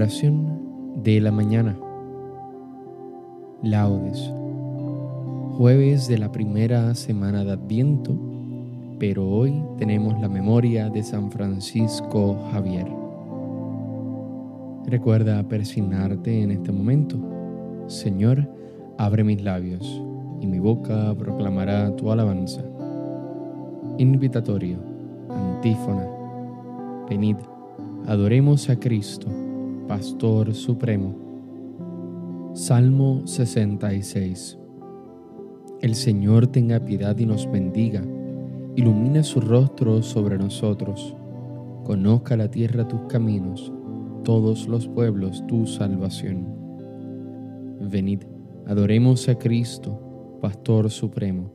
Oración de la mañana. Laudes. Jueves de la primera semana de Adviento, pero hoy tenemos la memoria de San Francisco Javier. Recuerda persignarte en este momento. Señor, abre mis labios y mi boca proclamará tu alabanza. Invitatorio, antífona. Venid, adoremos a Cristo Pastor Supremo. Salmo 66. El Señor tenga piedad y nos bendiga, ilumine su rostro sobre nosotros, conozca la tierra tus caminos, todos los pueblos tu salvación. Venid, adoremos a Cristo, Pastor Supremo.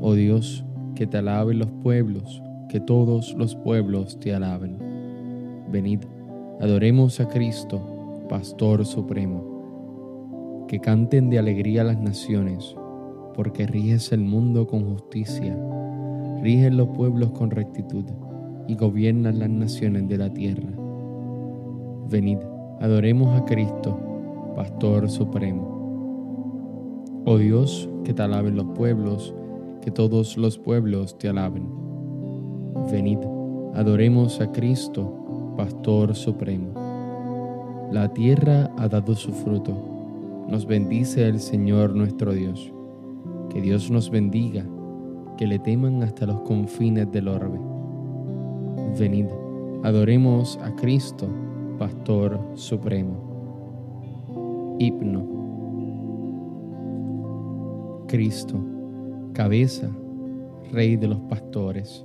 Oh Dios, que te alaben los pueblos, que todos los pueblos te alaben. Venid, Adoremos a Cristo, Pastor Supremo. Que canten de alegría las naciones, porque riges el mundo con justicia, rigen los pueblos con rectitud y gobiernan las naciones de la tierra. Venid, adoremos a Cristo, Pastor Supremo. Oh Dios, que te alaben los pueblos, que todos los pueblos te alaben. Venid, adoremos a Cristo, Pastor Supremo. La tierra ha dado su fruto. Nos bendice el Señor nuestro Dios. Que Dios nos bendiga, que le teman hasta los confines del orbe. Venid, adoremos a Cristo, Pastor Supremo. Hipno. Cristo, cabeza, Rey de los pastores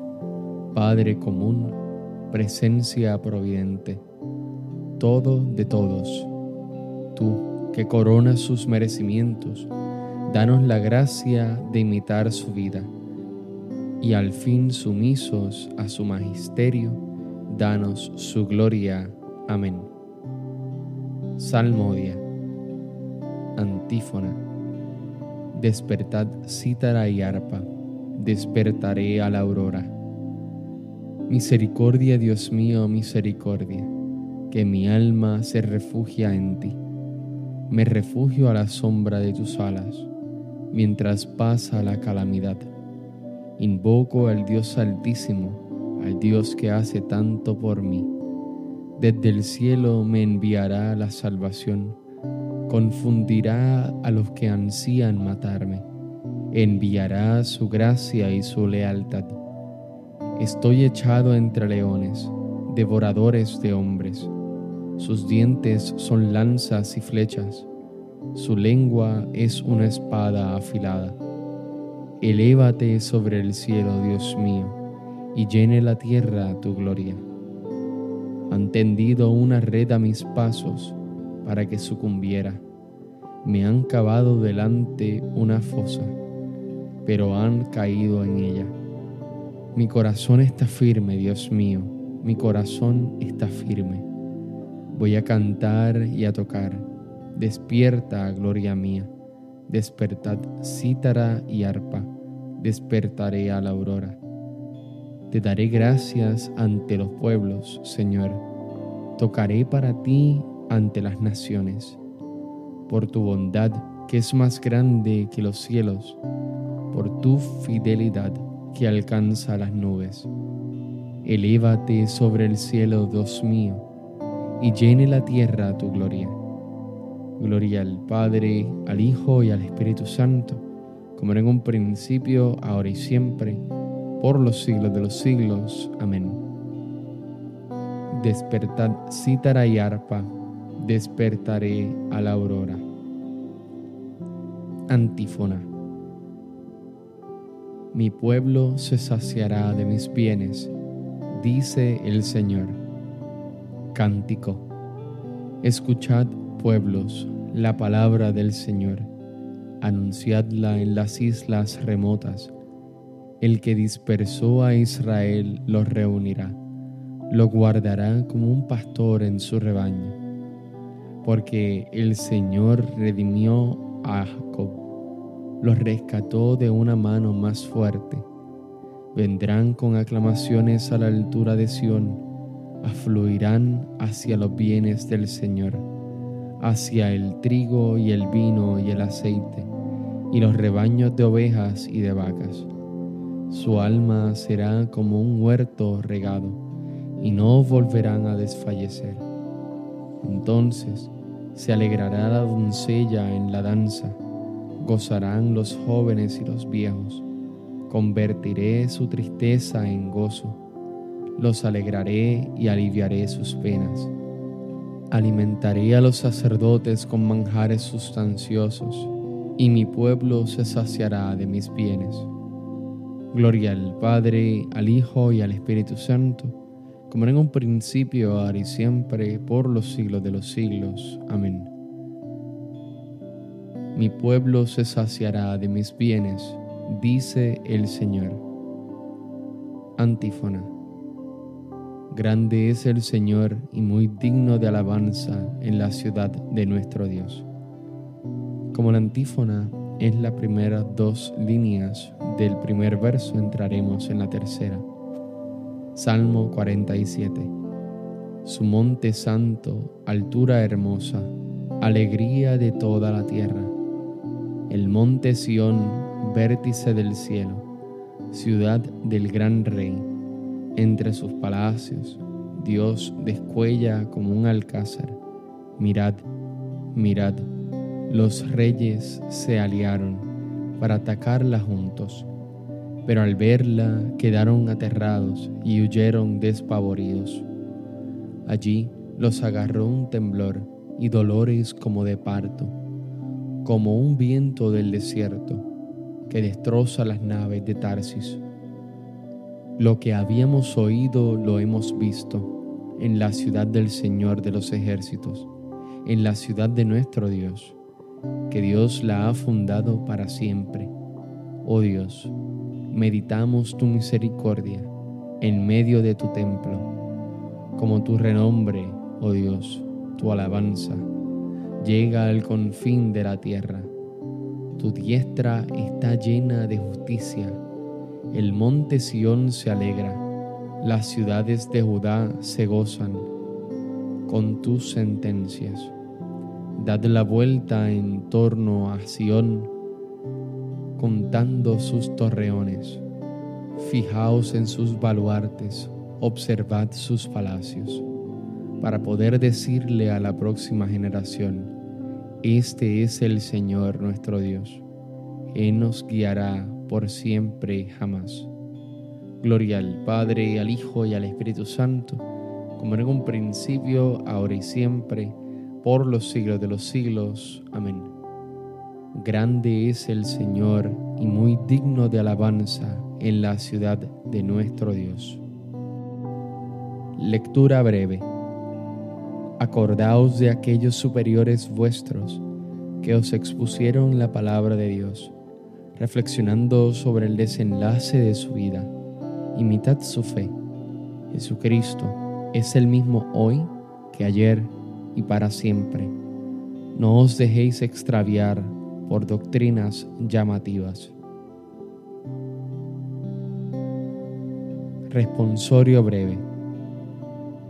Padre común, presencia providente, todo de todos. Tú que coronas sus merecimientos, danos la gracia de imitar su vida y al fin sumisos a su magisterio, danos su gloria. Amén. Salmodia. Antífona. Despertad cítara y arpa, despertaré a la aurora Misericordia, Dios mío, misericordia, que mi alma se refugia en ti. Me refugio a la sombra de tus alas, mientras pasa la calamidad. Invoco al Dios Altísimo, al Dios que hace tanto por mí. Desde el cielo me enviará la salvación, confundirá a los que ansían matarme, enviará su gracia y su lealtad Estoy echado entre leones, devoradores de hombres. Sus dientes son lanzas y flechas, su lengua es una espada afilada. Elévate sobre el cielo, Dios mío, y llene la tierra tu gloria. Han tendido una red a mis pasos para que sucumbiera. Me han cavado delante una fosa, pero han caído en ella. Mi corazón está firme, Dios mío, mi corazón está firme. Voy a cantar y a tocar. Despierta, gloria mía. Despertad cítara y arpa. Despertaré a la aurora. Te daré gracias ante los pueblos, Señor. Tocaré para ti ante las naciones. Por tu bondad que es más grande que los cielos, por tu fidelidad que alcanza las nubes. Elévate sobre el cielo, Dios mío, y llene la tierra tu gloria. Gloria al Padre, al Hijo y al Espíritu Santo, como era en un principio, ahora y siempre, por los siglos de los siglos. Amén. Despertad cítara y arpa, despertaré a la aurora. Antífona. Mi pueblo se saciará de mis bienes, dice el Señor. Cántico. Escuchad, pueblos, la palabra del Señor. Anunciadla en las islas remotas. El que dispersó a Israel los reunirá, lo guardará como un pastor en su rebaño. Porque el Señor redimió a los rescató de una mano más fuerte. Vendrán con aclamaciones a la altura de Sión, afluirán hacia los bienes del Señor, hacia el trigo y el vino y el aceite, y los rebaños de ovejas y de vacas. Su alma será como un huerto regado, y no volverán a desfallecer. Entonces se alegrará la doncella en la danza gozarán los jóvenes y los viejos. Convertiré su tristeza en gozo, los alegraré y aliviaré sus penas. Alimentaré a los sacerdotes con manjares sustanciosos, y mi pueblo se saciará de mis bienes. Gloria al Padre, al Hijo y al Espíritu Santo, como en un principio, ahora y siempre, por los siglos de los siglos. Amén mi pueblo se saciará de mis bienes, dice el Señor. Antífona. Grande es el Señor y muy digno de alabanza en la ciudad de nuestro Dios. Como la antífona es la primera dos líneas del primer verso, entraremos en la tercera. Salmo 47. Su monte santo, altura hermosa, alegría de toda la tierra el monte Sión, vértice del cielo, ciudad del gran rey. Entre sus palacios, Dios descuella como un alcázar. Mirad, mirad, los reyes se aliaron para atacarla juntos, pero al verla quedaron aterrados y huyeron despavoridos. Allí los agarró un temblor y dolores como de parto como un viento del desierto que destroza las naves de Tarsis. Lo que habíamos oído lo hemos visto en la ciudad del Señor de los ejércitos, en la ciudad de nuestro Dios, que Dios la ha fundado para siempre. Oh Dios, meditamos tu misericordia en medio de tu templo, como tu renombre, oh Dios, tu alabanza llega al confín de la tierra. Tu diestra está llena de justicia. El monte Sión se alegra. Las ciudades de Judá se gozan con tus sentencias. Dad la vuelta en torno a Sión, contando sus torreones. Fijaos en sus baluartes, observad sus palacios para poder decirle a la próxima generación, este es el Señor nuestro Dios. Él nos guiará por siempre jamás. Gloria al Padre, al Hijo y al Espíritu Santo, como en un principio, ahora y siempre, por los siglos de los siglos. Amén. Grande es el Señor y muy digno de alabanza en la ciudad de nuestro Dios. Lectura breve acordaos de aquellos superiores vuestros que os expusieron la palabra de Dios, reflexionando sobre el desenlace de su vida. Imitad su fe. Jesucristo es el mismo hoy que ayer y para siempre. No os dejéis extraviar por doctrinas llamativas. Responsorio breve.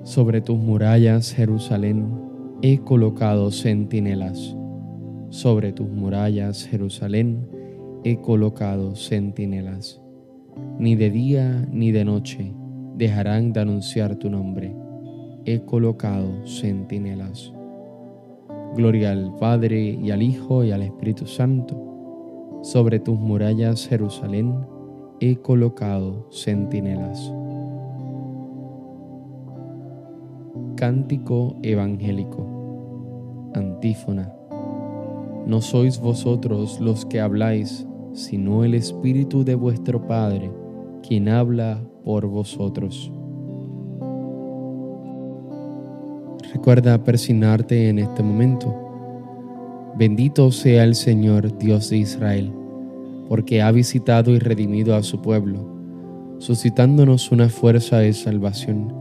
Sobre tus murallas, Jerusalén, he colocado centinelas. Sobre tus murallas, Jerusalén, he colocado centinelas. Ni de día ni de noche dejarán de anunciar tu nombre. He colocado centinelas. Gloria al Padre y al Hijo y al Espíritu Santo. Sobre tus murallas, Jerusalén, he colocado centinelas. Cántico Evangélico. Antífona. No sois vosotros los que habláis, sino el Espíritu de vuestro Padre, quien habla por vosotros. Recuerda persignarte en este momento. Bendito sea el Señor Dios de Israel, porque ha visitado y redimido a su pueblo, suscitándonos una fuerza de salvación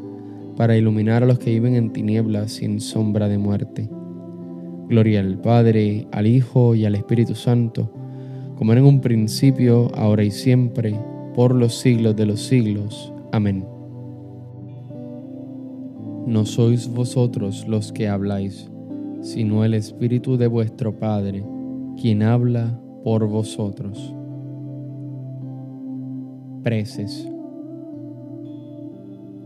para iluminar a los que viven en tinieblas sin sombra de muerte. Gloria al Padre, al Hijo y al Espíritu Santo, como era en un principio, ahora y siempre, por los siglos de los siglos. Amén. No sois vosotros los que habláis, sino el Espíritu de vuestro Padre, quien habla por vosotros. Preces.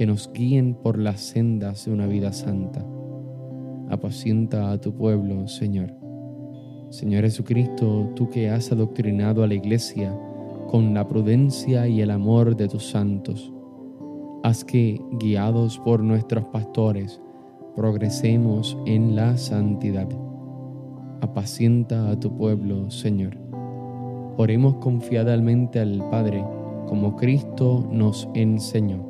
que nos guíen por las sendas de una vida santa. Apacienta a tu pueblo, Señor. Señor Jesucristo, tú que has adoctrinado a la iglesia con la prudencia y el amor de tus santos, haz que, guiados por nuestros pastores, progresemos en la santidad. Apacienta a tu pueblo, Señor. Oremos confiadamente al Padre, como Cristo nos enseñó.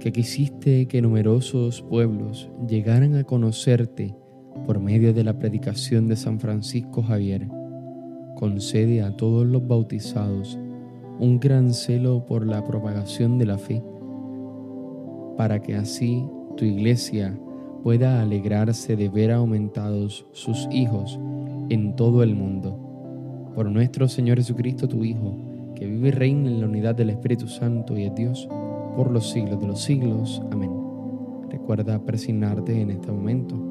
que quisiste que numerosos pueblos llegaran a conocerte por medio de la predicación de San Francisco Javier, concede a todos los bautizados un gran celo por la propagación de la fe, para que así tu iglesia pueda alegrarse de ver aumentados sus hijos en todo el mundo. Por nuestro Señor Jesucristo, tu Hijo, que vive y reina en la unidad del Espíritu Santo y es Dios, por los siglos de los siglos. Amén. Recuerda persignarte en este momento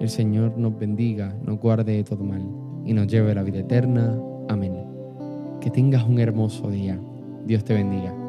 el Señor nos bendiga, nos guarde de todo mal y nos lleve a la vida eterna. Amén. Que tengas un hermoso día. Dios te bendiga.